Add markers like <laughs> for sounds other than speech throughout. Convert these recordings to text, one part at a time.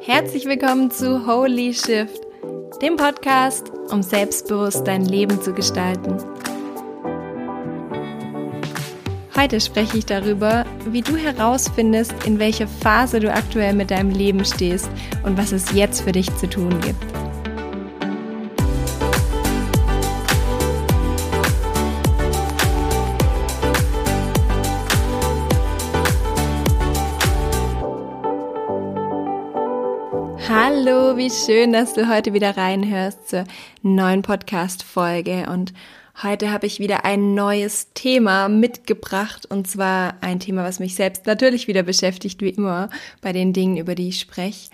Herzlich willkommen zu Holy Shift, dem Podcast, um selbstbewusst dein Leben zu gestalten. Heute spreche ich darüber, wie du herausfindest, in welcher Phase du aktuell mit deinem Leben stehst und was es jetzt für dich zu tun gibt. Schön, dass du heute wieder reinhörst zur neuen Podcast-Folge. Und heute habe ich wieder ein neues Thema mitgebracht. Und zwar ein Thema, was mich selbst natürlich wieder beschäftigt, wie immer bei den Dingen, über die ich spreche.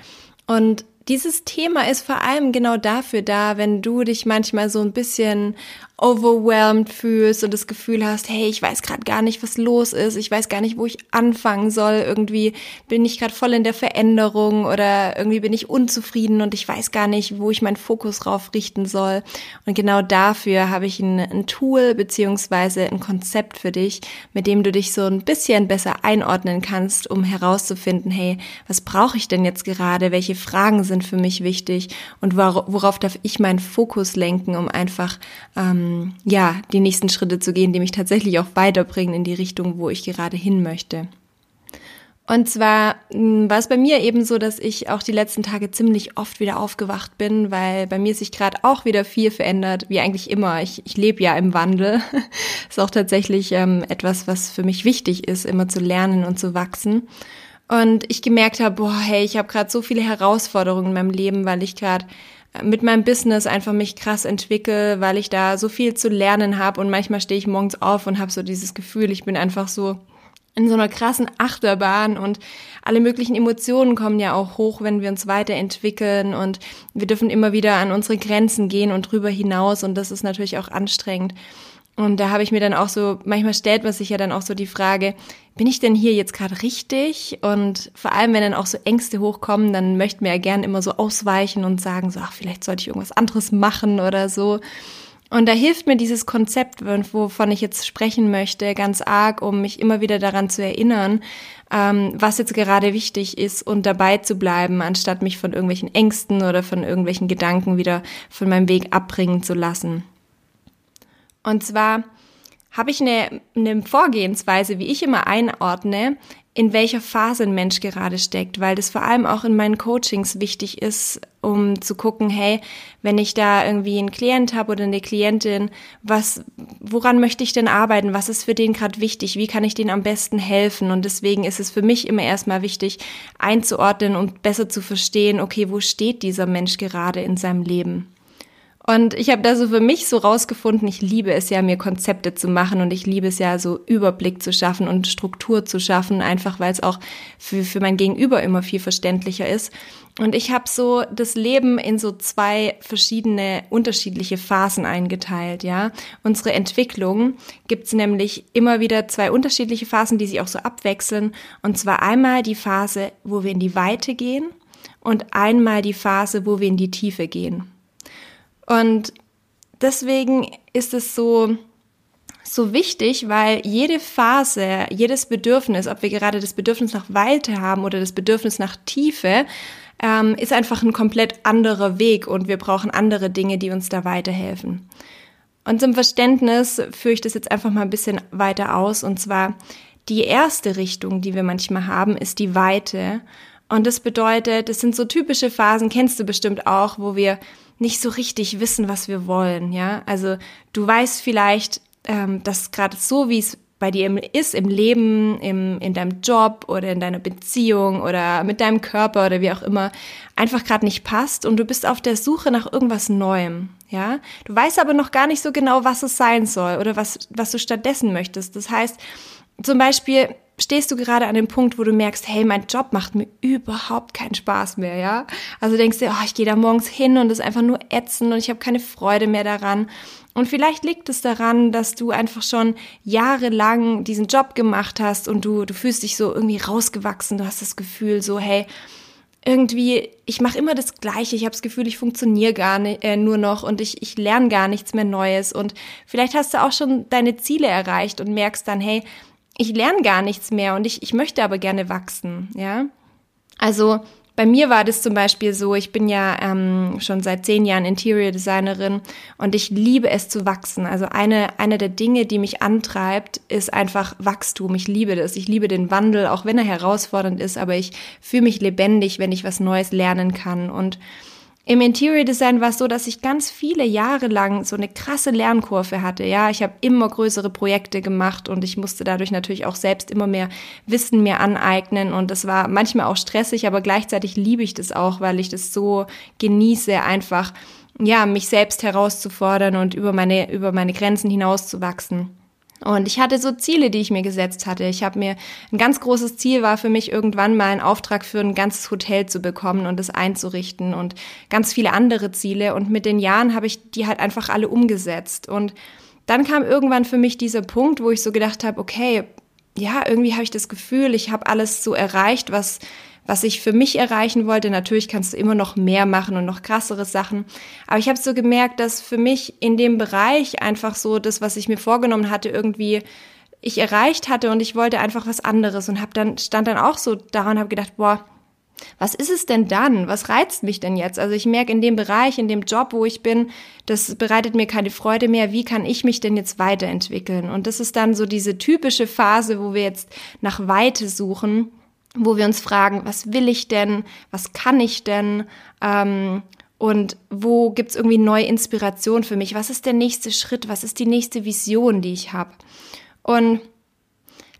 Und dieses Thema ist vor allem genau dafür da, wenn du dich manchmal so ein bisschen overwhelmed fühlst und das Gefühl hast, hey, ich weiß gerade gar nicht, was los ist, ich weiß gar nicht, wo ich anfangen soll, irgendwie bin ich gerade voll in der Veränderung oder irgendwie bin ich unzufrieden und ich weiß gar nicht, wo ich meinen Fokus drauf richten soll. Und genau dafür habe ich ein, ein Tool beziehungsweise ein Konzept für dich, mit dem du dich so ein bisschen besser einordnen kannst, um herauszufinden, hey, was brauche ich denn jetzt gerade, welche Fragen sind für mich wichtig und worauf darf ich meinen Fokus lenken, um einfach ähm, ja, die nächsten Schritte zu gehen, die mich tatsächlich auch weiterbringen in die Richtung, wo ich gerade hin möchte. Und zwar hm, war es bei mir eben so, dass ich auch die letzten Tage ziemlich oft wieder aufgewacht bin, weil bei mir sich gerade auch wieder viel verändert, wie eigentlich immer. Ich, ich lebe ja im Wandel. <laughs> ist auch tatsächlich ähm, etwas, was für mich wichtig ist, immer zu lernen und zu wachsen. Und ich gemerkt habe, boah, hey, ich habe gerade so viele Herausforderungen in meinem Leben, weil ich gerade mit meinem Business einfach mich krass entwickle, weil ich da so viel zu lernen habe und manchmal stehe ich morgens auf und habe so dieses Gefühl, ich bin einfach so in so einer krassen Achterbahn. Und alle möglichen Emotionen kommen ja auch hoch, wenn wir uns weiterentwickeln. Und wir dürfen immer wieder an unsere Grenzen gehen und drüber hinaus. Und das ist natürlich auch anstrengend. Und da habe ich mir dann auch so, manchmal stellt man sich ja dann auch so die Frage, bin ich denn hier jetzt gerade richtig? Und vor allem, wenn dann auch so Ängste hochkommen, dann möchten wir ja gern immer so ausweichen und sagen so, ach, vielleicht sollte ich irgendwas anderes machen oder so. Und da hilft mir dieses Konzept, wovon ich jetzt sprechen möchte, ganz arg, um mich immer wieder daran zu erinnern, ähm, was jetzt gerade wichtig ist und dabei zu bleiben, anstatt mich von irgendwelchen Ängsten oder von irgendwelchen Gedanken wieder von meinem Weg abbringen zu lassen. Und zwar habe ich eine, eine Vorgehensweise, wie ich immer einordne, in welcher Phase ein Mensch gerade steckt, weil das vor allem auch in meinen Coachings wichtig ist, um zu gucken, hey, wenn ich da irgendwie einen Klient habe oder eine Klientin, was, woran möchte ich denn arbeiten? Was ist für den gerade wichtig? Wie kann ich denen am besten helfen? Und deswegen ist es für mich immer erstmal wichtig, einzuordnen und besser zu verstehen, okay, wo steht dieser Mensch gerade in seinem Leben? Und ich habe da so für mich so rausgefunden, ich liebe es ja, mir Konzepte zu machen und ich liebe es ja, so Überblick zu schaffen und Struktur zu schaffen, einfach weil es auch für, für mein Gegenüber immer viel verständlicher ist. Und ich habe so das Leben in so zwei verschiedene unterschiedliche Phasen eingeteilt, ja. Unsere Entwicklung gibt's nämlich immer wieder zwei unterschiedliche Phasen, die sich auch so abwechseln. Und zwar einmal die Phase, wo wir in die Weite gehen und einmal die Phase, wo wir in die Tiefe gehen. Und deswegen ist es so, so wichtig, weil jede Phase, jedes Bedürfnis, ob wir gerade das Bedürfnis nach Weite haben oder das Bedürfnis nach Tiefe, ähm, ist einfach ein komplett anderer Weg und wir brauchen andere Dinge, die uns da weiterhelfen. Und zum Verständnis führe ich das jetzt einfach mal ein bisschen weiter aus. Und zwar die erste Richtung, die wir manchmal haben, ist die Weite. Und das bedeutet, es sind so typische Phasen, kennst du bestimmt auch, wo wir nicht so richtig wissen, was wir wollen, ja. Also du weißt vielleicht, ähm, dass gerade so, wie es bei dir ist, im Leben, im, in deinem Job oder in deiner Beziehung oder mit deinem Körper oder wie auch immer, einfach gerade nicht passt und du bist auf der Suche nach irgendwas Neuem, ja. Du weißt aber noch gar nicht so genau, was es sein soll oder was, was du stattdessen möchtest. Das heißt, zum Beispiel, stehst du gerade an dem Punkt, wo du merkst, hey, mein Job macht mir überhaupt keinen Spaß mehr, ja? Also denkst du, oh, ich gehe da morgens hin und es ist einfach nur ätzend und ich habe keine Freude mehr daran. Und vielleicht liegt es daran, dass du einfach schon jahrelang diesen Job gemacht hast und du, du fühlst dich so irgendwie rausgewachsen. Du hast das Gefühl so, hey, irgendwie, ich mache immer das Gleiche. Ich habe das Gefühl, ich funktioniere gar nicht, äh, nur noch und ich, ich lerne gar nichts mehr Neues. Und vielleicht hast du auch schon deine Ziele erreicht und merkst dann, hey, ich lerne gar nichts mehr und ich, ich möchte aber gerne wachsen, ja. Also bei mir war das zum Beispiel so, ich bin ja ähm, schon seit zehn Jahren Interior Designerin und ich liebe es zu wachsen. Also eine, eine der Dinge, die mich antreibt, ist einfach Wachstum. Ich liebe das. Ich liebe den Wandel, auch wenn er herausfordernd ist, aber ich fühle mich lebendig, wenn ich was Neues lernen kann. Und im Interior Design war es so, dass ich ganz viele Jahre lang so eine krasse Lernkurve hatte. Ja, ich habe immer größere Projekte gemacht und ich musste dadurch natürlich auch selbst immer mehr Wissen mir aneignen und das war manchmal auch stressig, aber gleichzeitig liebe ich das auch, weil ich das so genieße, einfach ja, mich selbst herauszufordern und über meine über meine Grenzen hinauszuwachsen. Und ich hatte so Ziele, die ich mir gesetzt hatte. Ich habe mir ein ganz großes Ziel war für mich irgendwann mal einen Auftrag für ein ganzes Hotel zu bekommen und es einzurichten und ganz viele andere Ziele. Und mit den Jahren habe ich die halt einfach alle umgesetzt. Und dann kam irgendwann für mich dieser Punkt, wo ich so gedacht habe, okay, ja, irgendwie habe ich das Gefühl, ich habe alles so erreicht, was was ich für mich erreichen wollte. Natürlich kannst du immer noch mehr machen und noch krassere Sachen. Aber ich habe so gemerkt, dass für mich in dem Bereich einfach so das, was ich mir vorgenommen hatte, irgendwie ich erreicht hatte und ich wollte einfach was anderes und habe dann stand dann auch so da und habe gedacht, boah, was ist es denn dann? Was reizt mich denn jetzt? Also ich merke in dem Bereich, in dem Job, wo ich bin, das bereitet mir keine Freude mehr. Wie kann ich mich denn jetzt weiterentwickeln? Und das ist dann so diese typische Phase, wo wir jetzt nach Weite suchen wo wir uns fragen, was will ich denn, was kann ich denn ähm, und wo gibt's irgendwie neue Inspiration für mich, was ist der nächste Schritt, was ist die nächste Vision, die ich habe. Und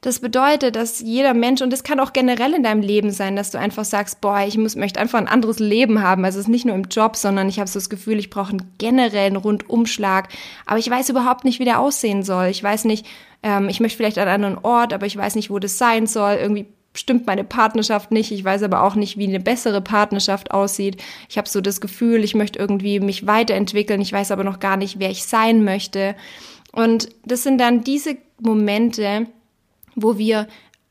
das bedeutet, dass jeder Mensch, und das kann auch generell in deinem Leben sein, dass du einfach sagst, boah, ich muss, möchte einfach ein anderes Leben haben. Also es ist nicht nur im Job, sondern ich habe so das Gefühl, ich brauche einen generellen Rundumschlag. Aber ich weiß überhaupt nicht, wie der aussehen soll. Ich weiß nicht, ähm, ich möchte vielleicht an einen anderen Ort, aber ich weiß nicht, wo das sein soll. Irgendwie stimmt meine Partnerschaft nicht. Ich weiß aber auch nicht, wie eine bessere Partnerschaft aussieht. Ich habe so das Gefühl, ich möchte irgendwie mich weiterentwickeln. Ich weiß aber noch gar nicht, wer ich sein möchte. Und das sind dann diese Momente, wo wir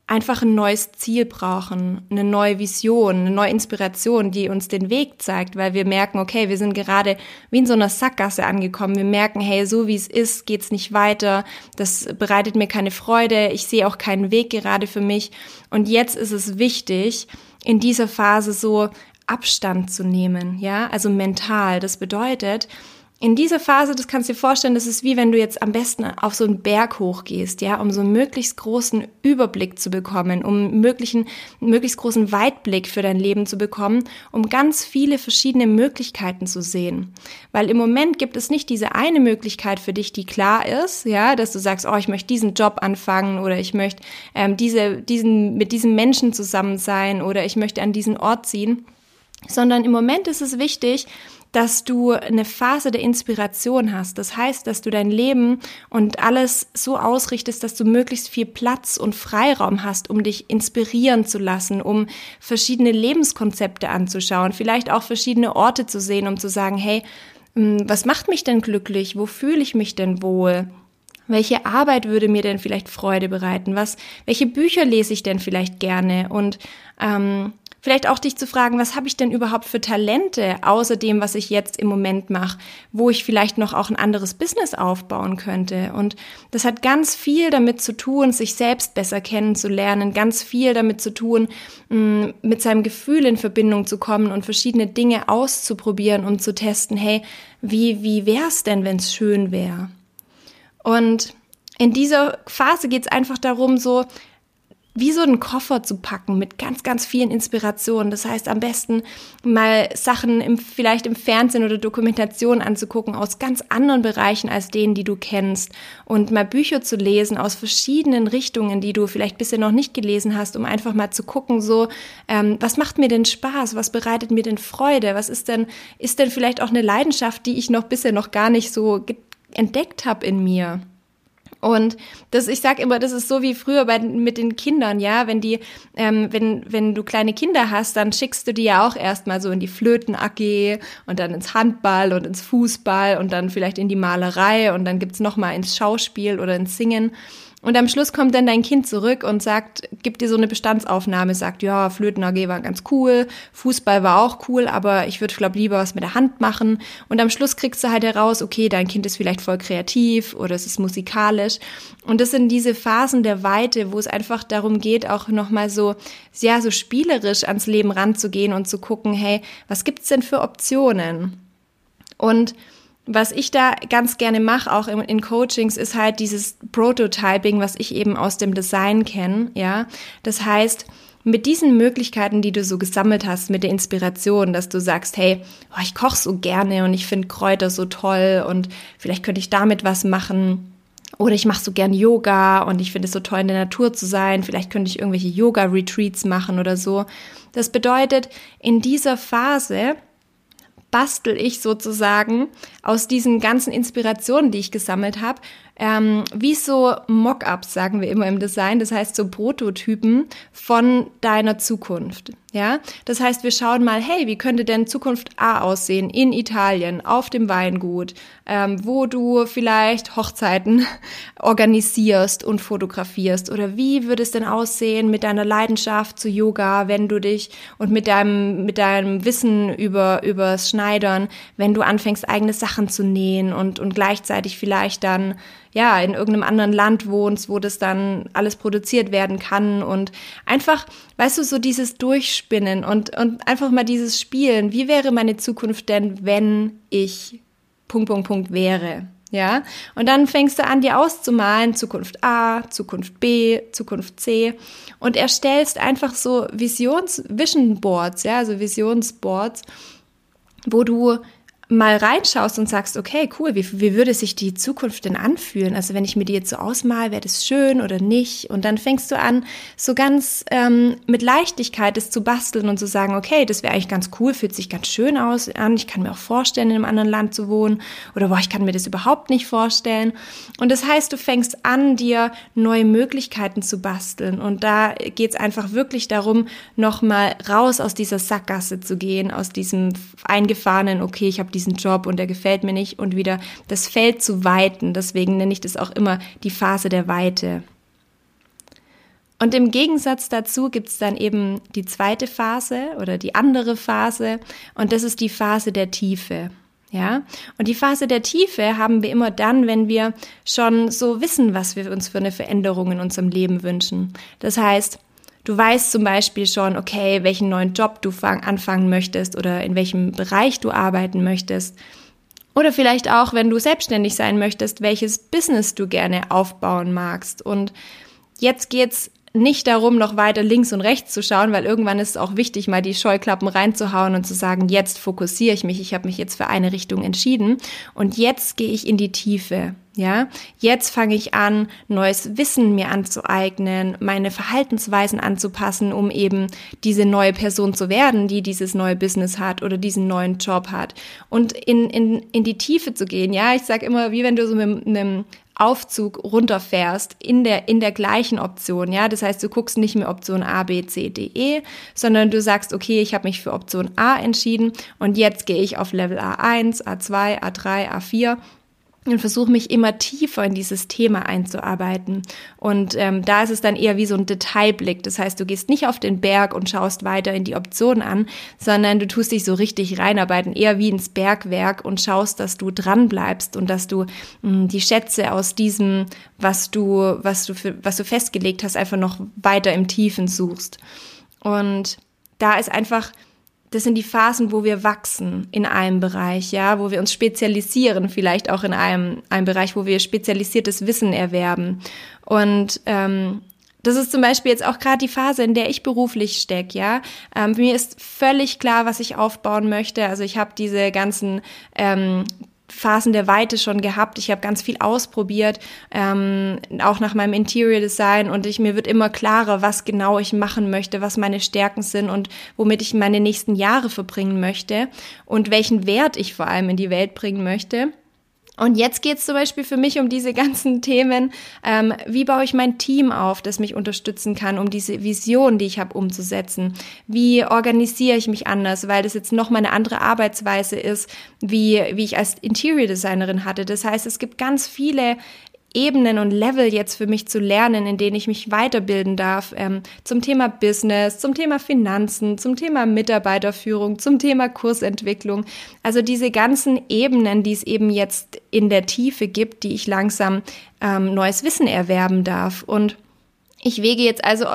einfach ein neues Ziel brauchen, eine neue Vision, eine neue Inspiration, die uns den Weg zeigt, weil wir merken, okay, wir sind gerade wie in so einer Sackgasse angekommen. Wir merken, hey, so wie es ist, geht's nicht weiter. Das bereitet mir keine Freude. Ich sehe auch keinen Weg gerade für mich. Und jetzt ist es wichtig, in dieser Phase so Abstand zu nehmen, ja, also mental. Das bedeutet, in dieser Phase, das kannst du dir vorstellen, das ist wie wenn du jetzt am besten auf so einen Berg hochgehst, ja, um so einen möglichst großen Überblick zu bekommen, um möglichen, möglichst großen Weitblick für dein Leben zu bekommen, um ganz viele verschiedene Möglichkeiten zu sehen. Weil im Moment gibt es nicht diese eine Möglichkeit für dich, die klar ist, ja, dass du sagst, oh, ich möchte diesen Job anfangen oder ich möchte ähm, diese, diesen, mit diesem Menschen zusammen sein oder ich möchte an diesen Ort ziehen, sondern im Moment ist es wichtig, dass du eine Phase der Inspiration hast. Das heißt, dass du dein Leben und alles so ausrichtest, dass du möglichst viel Platz und Freiraum hast, um dich inspirieren zu lassen, um verschiedene Lebenskonzepte anzuschauen, vielleicht auch verschiedene Orte zu sehen, um zu sagen, hey, hm, was macht mich denn glücklich? Wo fühle ich mich denn wohl? Welche Arbeit würde mir denn vielleicht Freude bereiten? Was, welche Bücher lese ich denn vielleicht gerne? Und ähm, Vielleicht auch dich zu fragen, was habe ich denn überhaupt für Talente außer dem, was ich jetzt im Moment mache, wo ich vielleicht noch auch ein anderes Business aufbauen könnte. Und das hat ganz viel damit zu tun, sich selbst besser kennenzulernen, ganz viel damit zu tun, mm, mit seinem Gefühl in Verbindung zu kommen und verschiedene Dinge auszuprobieren und zu testen, hey, wie, wie wär's denn, wenn's schön wäre? Und in dieser Phase geht es einfach darum, so wie so einen Koffer zu packen mit ganz, ganz vielen Inspirationen. Das heißt, am besten mal Sachen im, vielleicht im Fernsehen oder Dokumentation anzugucken aus ganz anderen Bereichen als denen, die du kennst und mal Bücher zu lesen aus verschiedenen Richtungen, die du vielleicht bisher noch nicht gelesen hast, um einfach mal zu gucken, so, ähm, was macht mir denn Spaß? Was bereitet mir denn Freude? Was ist denn, ist denn vielleicht auch eine Leidenschaft, die ich noch bisher noch gar nicht so entdeckt habe in mir? Und das, ich sag immer, das ist so wie früher bei, mit den Kindern, ja, wenn die, ähm, wenn, wenn du kleine Kinder hast, dann schickst du die ja auch erstmal so in die Flöten-AG und dann ins Handball und ins Fußball und dann vielleicht in die Malerei und dann gibt's noch mal ins Schauspiel oder ins Singen. Und am Schluss kommt dann dein Kind zurück und sagt, gibt dir so eine Bestandsaufnahme, sagt, ja, Flöten AG war ganz cool, Fußball war auch cool, aber ich würde, glaube lieber was mit der Hand machen. Und am Schluss kriegst du halt heraus, okay, dein Kind ist vielleicht voll kreativ oder es ist musikalisch. Und das sind diese Phasen der Weite, wo es einfach darum geht, auch nochmal so, ja, so spielerisch ans Leben ranzugehen und zu gucken, hey, was gibt's denn für Optionen? Und was ich da ganz gerne mache, auch in, in, Coachings, ist halt dieses Prototyping, was ich eben aus dem Design kenne, ja. Das heißt, mit diesen Möglichkeiten, die du so gesammelt hast, mit der Inspiration, dass du sagst, hey, oh, ich koche so gerne und ich finde Kräuter so toll und vielleicht könnte ich damit was machen. Oder ich mache so gern Yoga und ich finde es so toll, in der Natur zu sein. Vielleicht könnte ich irgendwelche Yoga-Retreats machen oder so. Das bedeutet, in dieser Phase bastel ich sozusagen aus diesen ganzen Inspirationen, die ich gesammelt habe, ähm, wie so Mockups, sagen wir immer im Design, das heißt so Prototypen von deiner Zukunft. Ja, das heißt, wir schauen mal, hey, wie könnte denn Zukunft A aussehen in Italien, auf dem Weingut, ähm, wo du vielleicht Hochzeiten <laughs> organisierst und fotografierst? Oder wie würde es denn aussehen mit deiner Leidenschaft zu Yoga, wenn du dich und mit deinem, mit deinem Wissen über, übers Schneidern, wenn du anfängst, eigene Sachen zu nähen und, und gleichzeitig vielleicht dann ja, in irgendeinem anderen Land wohnst, wo das dann alles produziert werden kann und einfach, weißt du, so dieses Durchspinnen und, und einfach mal dieses Spielen. Wie wäre meine Zukunft denn, wenn ich Punkt, Punkt, Punkt wäre? Ja, und dann fängst du an, dir auszumalen, Zukunft A, Zukunft B, Zukunft C und erstellst einfach so Visions, Vision Boards, ja, also Visionsboards, wo du mal reinschaust und sagst, okay, cool, wie, wie würde sich die Zukunft denn anfühlen? Also wenn ich mir die jetzt so ausmal, wäre das schön oder nicht? Und dann fängst du an, so ganz ähm, mit Leichtigkeit es zu basteln und zu sagen, okay, das wäre eigentlich ganz cool, fühlt sich ganz schön aus an. Ich kann mir auch vorstellen, in einem anderen Land zu wohnen. Oder boah, ich kann mir das überhaupt nicht vorstellen. Und das heißt, du fängst an, dir neue Möglichkeiten zu basteln. Und da geht es einfach wirklich darum, nochmal raus aus dieser Sackgasse zu gehen, aus diesem eingefahrenen, okay, ich habe diesen Job und der gefällt mir nicht und wieder das Feld zu weiten. Deswegen nenne ich das auch immer die Phase der Weite. Und im Gegensatz dazu gibt es dann eben die zweite Phase oder die andere Phase und das ist die Phase der Tiefe. Ja, und die Phase der Tiefe haben wir immer dann, wenn wir schon so wissen, was wir uns für eine Veränderung in unserem Leben wünschen. Das heißt, Du weißt zum Beispiel schon, okay, welchen neuen Job du fang, anfangen möchtest oder in welchem Bereich du arbeiten möchtest. Oder vielleicht auch, wenn du selbstständig sein möchtest, welches Business du gerne aufbauen magst. Und jetzt geht's nicht darum, noch weiter links und rechts zu schauen, weil irgendwann ist es auch wichtig, mal die Scheuklappen reinzuhauen und zu sagen, jetzt fokussiere ich mich, ich habe mich jetzt für eine Richtung entschieden und jetzt gehe ich in die Tiefe. Ja, jetzt fange ich an, neues Wissen mir anzueignen, meine Verhaltensweisen anzupassen, um eben diese neue Person zu werden, die dieses neue Business hat oder diesen neuen Job hat. Und in, in, in die Tiefe zu gehen. Ja, ich sage immer, wie wenn du so mit einem Aufzug runterfährst in der, in der gleichen Option, ja. Das heißt, du guckst nicht mehr Option A, B, C, D, E, sondern du sagst, okay, ich habe mich für Option A entschieden und jetzt gehe ich auf Level A1, A2, A3, A4 und versuche mich immer tiefer in dieses Thema einzuarbeiten. Und ähm, da ist es dann eher wie so ein Detailblick. Das heißt, du gehst nicht auf den Berg und schaust weiter in die Optionen an, sondern du tust dich so richtig reinarbeiten, eher wie ins Bergwerk und schaust, dass du dran bleibst und dass du mh, hm, die Schätze aus diesem, was du, was du für, was du festgelegt hast, einfach noch weiter im Tiefen suchst. Und da ist einfach das sind die Phasen, wo wir wachsen in einem Bereich, ja, wo wir uns spezialisieren, vielleicht auch in einem, einem Bereich, wo wir spezialisiertes Wissen erwerben. Und ähm, das ist zum Beispiel jetzt auch gerade die Phase, in der ich beruflich stecke, ja. Ähm, mir ist völlig klar, was ich aufbauen möchte. Also ich habe diese ganzen ähm, Phasen der Weite schon gehabt. Ich habe ganz viel ausprobiert, ähm, auch nach meinem Interior Design und ich, mir wird immer klarer, was genau ich machen möchte, was meine Stärken sind und womit ich meine nächsten Jahre verbringen möchte und welchen Wert ich vor allem in die Welt bringen möchte. Und jetzt geht es zum Beispiel für mich um diese ganzen <laughs> Themen. Ähm, wie baue ich mein Team auf, das mich unterstützen kann, um diese Vision, die ich habe, umzusetzen? Wie organisiere ich mich anders, weil das jetzt noch mal eine andere Arbeitsweise ist, wie, wie ich als Interior Designerin hatte. Das heißt, es gibt ganz viele Ebenen und Level jetzt für mich zu lernen, in denen ich mich weiterbilden darf, ähm, zum Thema Business, zum Thema Finanzen, zum Thema Mitarbeiterführung, zum Thema Kursentwicklung. Also diese ganzen Ebenen, die es eben jetzt in der Tiefe gibt, die ich langsam ähm, neues Wissen erwerben darf. Und ich wege jetzt also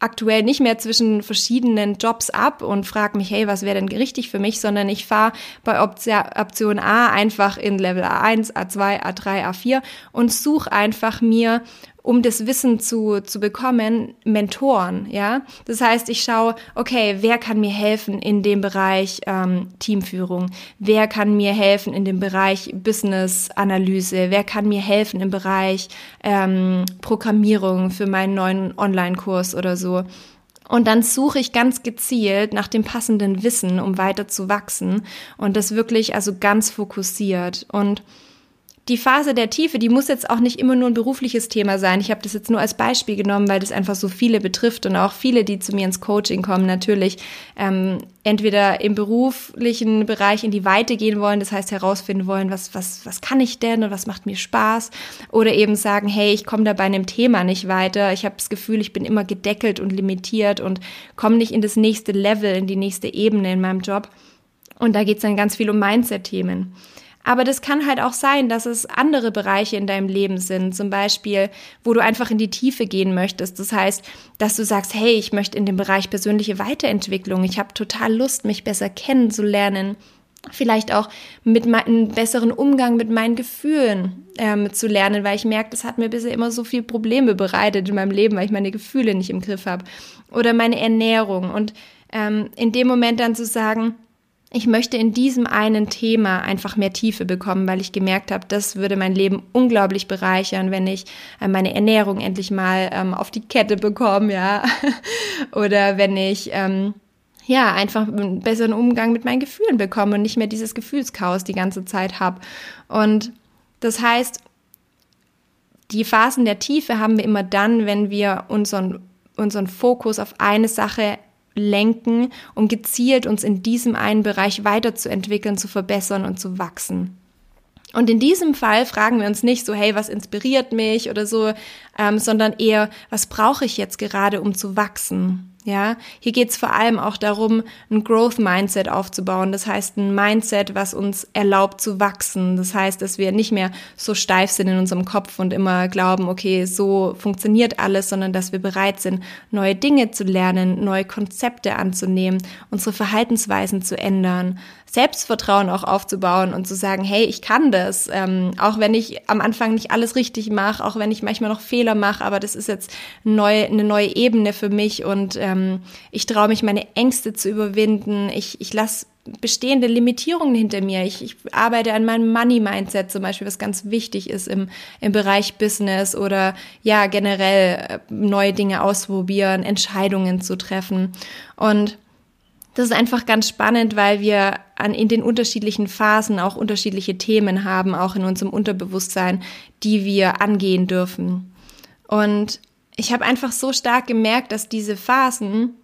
aktuell nicht mehr zwischen verschiedenen Jobs ab und frage mich, hey, was wäre denn richtig für mich, sondern ich fahre bei Option A einfach in Level A1, A2, A3, A4 und suche einfach mir um das Wissen zu, zu bekommen, Mentoren, ja. Das heißt, ich schaue, okay, wer kann mir helfen in dem Bereich ähm, Teamführung? Wer kann mir helfen in dem Bereich Business-Analyse? Wer kann mir helfen im Bereich ähm, Programmierung für meinen neuen Online-Kurs oder so? Und dann suche ich ganz gezielt nach dem passenden Wissen, um weiter zu wachsen und das wirklich also ganz fokussiert und die Phase der Tiefe, die muss jetzt auch nicht immer nur ein berufliches Thema sein. Ich habe das jetzt nur als Beispiel genommen, weil das einfach so viele betrifft und auch viele, die zu mir ins Coaching kommen, natürlich ähm, entweder im beruflichen Bereich in die Weite gehen wollen, das heißt herausfinden wollen, was, was, was kann ich denn und was macht mir Spaß, oder eben sagen, hey, ich komme da bei einem Thema nicht weiter, ich habe das Gefühl, ich bin immer gedeckelt und limitiert und komme nicht in das nächste Level, in die nächste Ebene in meinem Job. Und da geht es dann ganz viel um Mindset-Themen. Aber das kann halt auch sein, dass es andere Bereiche in deinem Leben sind, zum Beispiel, wo du einfach in die Tiefe gehen möchtest. Das heißt, dass du sagst, hey, ich möchte in dem Bereich persönliche Weiterentwicklung, ich habe total Lust, mich besser kennenzulernen, vielleicht auch mit einem besseren Umgang mit meinen Gefühlen ähm, zu lernen, weil ich merke, das hat mir bisher immer so viel Probleme bereitet in meinem Leben, weil ich meine Gefühle nicht im Griff habe. Oder meine Ernährung. Und ähm, in dem Moment dann zu sagen, ich möchte in diesem einen Thema einfach mehr Tiefe bekommen, weil ich gemerkt habe, das würde mein Leben unglaublich bereichern, wenn ich äh, meine Ernährung endlich mal ähm, auf die Kette bekomme, ja. <laughs> Oder wenn ich ähm, ja einfach einen besseren Umgang mit meinen Gefühlen bekomme und nicht mehr dieses Gefühlschaos die ganze Zeit habe. Und das heißt, die Phasen der Tiefe haben wir immer dann, wenn wir unseren, unseren Fokus auf eine Sache lenken, um gezielt uns in diesem einen Bereich weiterzuentwickeln, zu verbessern und zu wachsen. Und in diesem Fall fragen wir uns nicht so, hey, was inspiriert mich oder so, ähm, sondern eher, was brauche ich jetzt gerade, um zu wachsen? Ja, hier geht es vor allem auch darum, ein Growth Mindset aufzubauen. Das heißt, ein Mindset, was uns erlaubt zu wachsen. Das heißt, dass wir nicht mehr so steif sind in unserem Kopf und immer glauben, okay, so funktioniert alles, sondern dass wir bereit sind, neue Dinge zu lernen, neue Konzepte anzunehmen, unsere Verhaltensweisen zu ändern, Selbstvertrauen auch aufzubauen und zu sagen, hey, ich kann das, ähm, auch wenn ich am Anfang nicht alles richtig mache, auch wenn ich manchmal noch Fehler mache, aber das ist jetzt neu, eine neue Ebene für mich und ähm, ich traue mich, meine Ängste zu überwinden. Ich, ich lasse bestehende Limitierungen hinter mir. Ich, ich arbeite an meinem Money-Mindset zum Beispiel, was ganz wichtig ist im, im Bereich Business oder ja, generell äh, neue Dinge ausprobieren, Entscheidungen zu treffen. Und das ist einfach ganz spannend, weil wir an, in den unterschiedlichen Phasen auch unterschiedliche Themen haben, auch in unserem Unterbewusstsein, die wir angehen dürfen. Und ich habe einfach so stark gemerkt, dass diese Phasen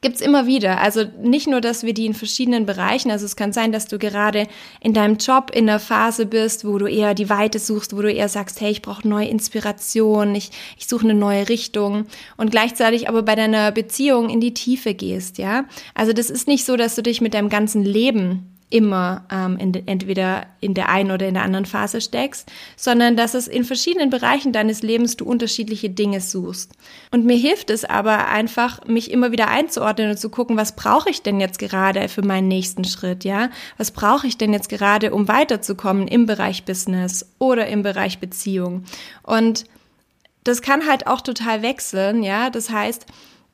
gibt's immer wieder. Also nicht nur, dass wir die in verschiedenen Bereichen, also es kann sein, dass du gerade in deinem Job in der Phase bist, wo du eher die Weite suchst, wo du eher sagst, hey, ich brauche neue Inspiration, ich, ich suche eine neue Richtung und gleichzeitig aber bei deiner Beziehung in die Tiefe gehst, ja. Also das ist nicht so, dass du dich mit deinem ganzen Leben immer ähm, in de, entweder in der einen oder in der anderen Phase steckst, sondern dass es in verschiedenen Bereichen deines Lebens du unterschiedliche Dinge suchst. Und mir hilft es aber einfach, mich immer wieder einzuordnen und zu gucken, was brauche ich denn jetzt gerade für meinen nächsten Schritt, ja? Was brauche ich denn jetzt gerade, um weiterzukommen im Bereich Business oder im Bereich Beziehung? Und das kann halt auch total wechseln, ja? Das heißt,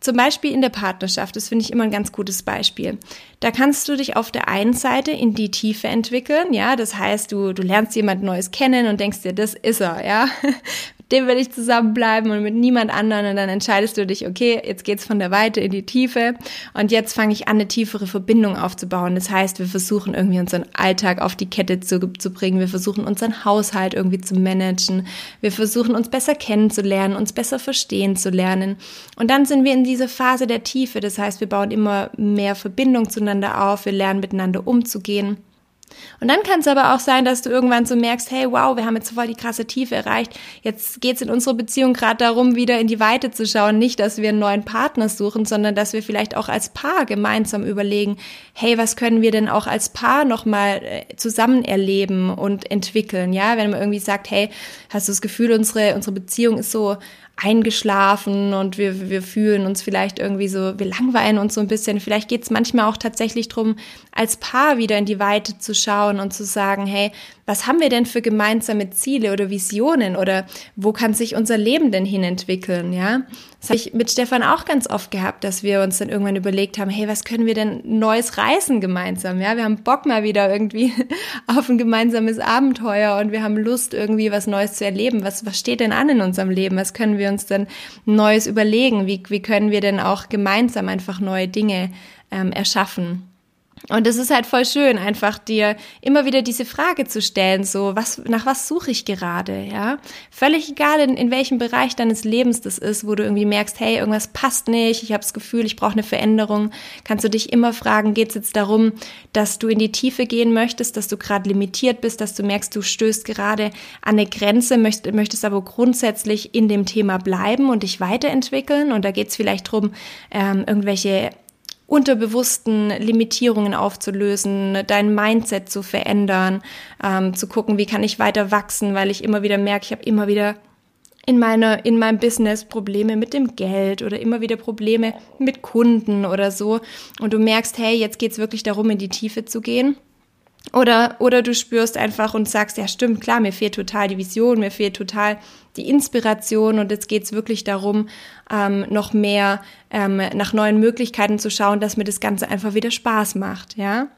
zum Beispiel in der Partnerschaft, das finde ich immer ein ganz gutes Beispiel. Da kannst du dich auf der einen Seite in die Tiefe entwickeln, ja, das heißt, du, du lernst jemand Neues kennen und denkst dir, das ist er, ja dem will ich zusammenbleiben und mit niemand anderen. Und dann entscheidest du dich, okay, jetzt geht's von der Weite in die Tiefe und jetzt fange ich an, eine tiefere Verbindung aufzubauen. Das heißt, wir versuchen irgendwie unseren Alltag auf die Kette zu, zu bringen. Wir versuchen unseren Haushalt irgendwie zu managen. Wir versuchen uns besser kennenzulernen, uns besser verstehen zu lernen. Und dann sind wir in dieser Phase der Tiefe. Das heißt, wir bauen immer mehr Verbindung zueinander auf. Wir lernen miteinander umzugehen. Und dann kann es aber auch sein, dass du irgendwann so merkst, hey, wow, wir haben jetzt voll die krasse Tiefe erreicht. Jetzt geht es in unserer Beziehung gerade darum, wieder in die Weite zu schauen. Nicht, dass wir einen neuen Partner suchen, sondern dass wir vielleicht auch als Paar gemeinsam überlegen, hey, was können wir denn auch als Paar nochmal äh, zusammen erleben und entwickeln? Ja, wenn man irgendwie sagt, hey, hast du das Gefühl, unsere, unsere Beziehung ist so eingeschlafen und wir, wir fühlen uns vielleicht irgendwie so, wir langweilen uns so ein bisschen. Vielleicht geht es manchmal auch tatsächlich drum, als Paar wieder in die Weite zu schauen und zu sagen, hey, was haben wir denn für gemeinsame Ziele oder Visionen oder wo kann sich unser Leben denn hin entwickeln, ja? Das habe ich mit Stefan auch ganz oft gehabt, dass wir uns dann irgendwann überlegt haben, hey, was können wir denn Neues reißen gemeinsam, ja? Wir haben Bock mal wieder irgendwie <laughs> auf ein gemeinsames Abenteuer und wir haben Lust irgendwie was Neues zu erleben. Was, was steht denn an in unserem Leben? Was können wir uns denn Neues überlegen? Wie, wie können wir denn auch gemeinsam einfach neue Dinge ähm, erschaffen? Und es ist halt voll schön, einfach dir immer wieder diese Frage zu stellen, so, was, nach was suche ich gerade, ja? Völlig egal, in, in welchem Bereich deines Lebens das ist, wo du irgendwie merkst, hey, irgendwas passt nicht, ich habe das Gefühl, ich brauche eine Veränderung, kannst du dich immer fragen, geht es jetzt darum, dass du in die Tiefe gehen möchtest, dass du gerade limitiert bist, dass du merkst, du stößt gerade an eine Grenze, möchtest, möchtest aber grundsätzlich in dem Thema bleiben und dich weiterentwickeln. Und da geht es vielleicht drum, ähm, irgendwelche unterbewussten Limitierungen aufzulösen, dein Mindset zu verändern, ähm, zu gucken, wie kann ich weiter wachsen, weil ich immer wieder merke, ich habe immer wieder in meiner in meinem Business Probleme mit dem Geld oder immer wieder Probleme mit Kunden oder so. Und du merkst, hey, jetzt geht's wirklich darum, in die Tiefe zu gehen oder, oder du spürst einfach und sagst, ja stimmt, klar, mir fehlt total die Vision, mir fehlt total die Inspiration und jetzt geht's wirklich darum, ähm, noch mehr ähm, nach neuen Möglichkeiten zu schauen, dass mir das Ganze einfach wieder Spaß macht, ja.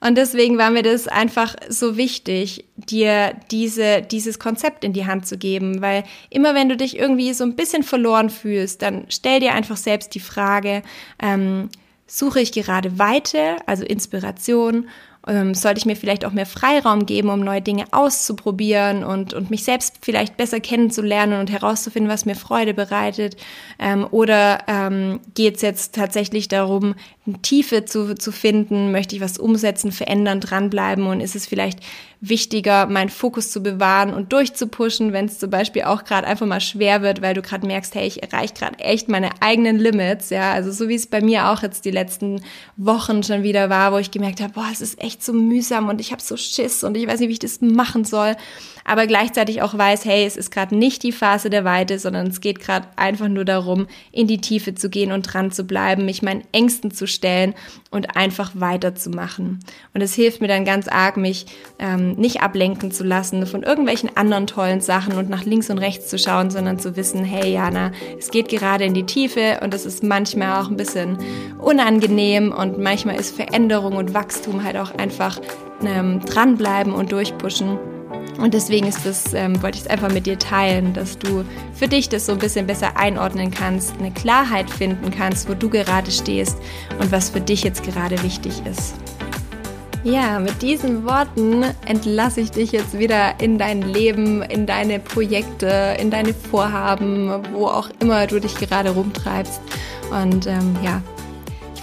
Und deswegen war mir das einfach so wichtig, dir diese, dieses Konzept in die Hand zu geben, weil immer wenn du dich irgendwie so ein bisschen verloren fühlst, dann stell dir einfach selbst die Frage, ähm, suche ich gerade Weite, also Inspiration ähm, sollte ich mir vielleicht auch mehr Freiraum geben, um neue Dinge auszuprobieren und, und mich selbst vielleicht besser kennenzulernen und herauszufinden, was mir Freude bereitet? Ähm, oder ähm, geht es jetzt tatsächlich darum, Tiefe zu, zu finden? Möchte ich was umsetzen, verändern, dranbleiben? Und ist es vielleicht wichtiger, meinen Fokus zu bewahren und durchzupushen, wenn es zum Beispiel auch gerade einfach mal schwer wird, weil du gerade merkst, hey, ich erreiche gerade echt meine eigenen Limits, ja, also so wie es bei mir auch jetzt die letzten Wochen schon wieder war, wo ich gemerkt habe, boah, es ist echt so mühsam und ich habe so Schiss und ich weiß nicht, wie ich das machen soll, aber gleichzeitig auch weiß, hey, es ist gerade nicht die Phase der Weite, sondern es geht gerade einfach nur darum, in die Tiefe zu gehen und dran zu bleiben, mich meinen Ängsten zu stellen und einfach weiterzumachen. Und es hilft mir dann ganz arg, mich ähm, nicht ablenken zu lassen von irgendwelchen anderen tollen Sachen und nach links und rechts zu schauen, sondern zu wissen, hey Jana, es geht gerade in die Tiefe und es ist manchmal auch ein bisschen unangenehm und manchmal ist Veränderung und Wachstum halt auch einfach ähm, dranbleiben und durchpushen. Und deswegen ist das, ähm, wollte ich es einfach mit dir teilen, dass du für dich das so ein bisschen besser einordnen kannst, eine Klarheit finden kannst, wo du gerade stehst und was für dich jetzt gerade wichtig ist. Ja, mit diesen Worten entlasse ich dich jetzt wieder in dein Leben, in deine Projekte, in deine Vorhaben, wo auch immer du dich gerade rumtreibst. Und ähm, ja,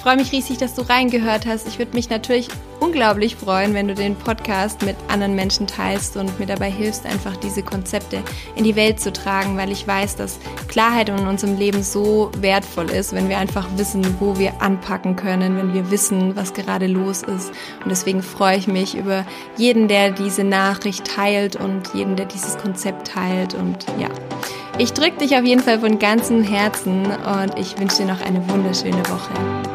freue mich riesig, dass du reingehört hast. Ich würde mich natürlich unglaublich freuen, wenn du den Podcast mit anderen Menschen teilst und mir dabei hilfst, einfach diese Konzepte in die Welt zu tragen, weil ich weiß, dass Klarheit in unserem Leben so wertvoll ist, wenn wir einfach wissen, wo wir anpacken können, wenn wir wissen, was gerade los ist. Und deswegen freue ich mich über jeden, der diese Nachricht teilt und jeden, der dieses Konzept teilt. Und ja, ich drücke dich auf jeden Fall von ganzem Herzen und ich wünsche dir noch eine wunderschöne Woche.